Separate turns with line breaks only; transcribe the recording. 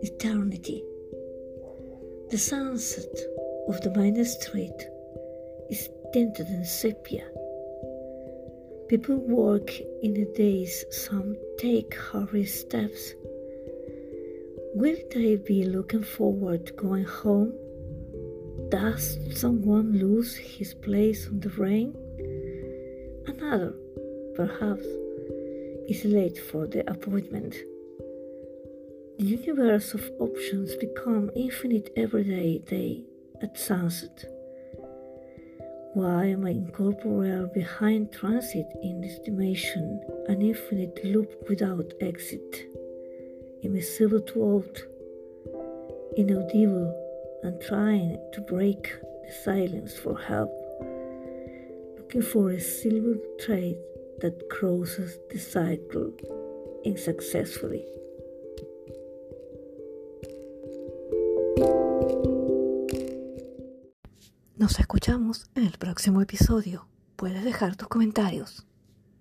The sunset of the main street is tinted in sepia. People walk in the days, some take hurried steps. Will they be looking forward to going home? Does someone lose his place on the rain? Another, perhaps, is late for the appointment. The universe of options become infinite every day, day at sunset. Why am I incorporeal behind transit in estimation, an infinite loop without exit? Invisible to out, inaudible, and trying to break the silence for help, looking for a silver thread that crosses the cycle unsuccessfully. Nos escuchamos en el próximo episodio. Puedes dejar tus comentarios.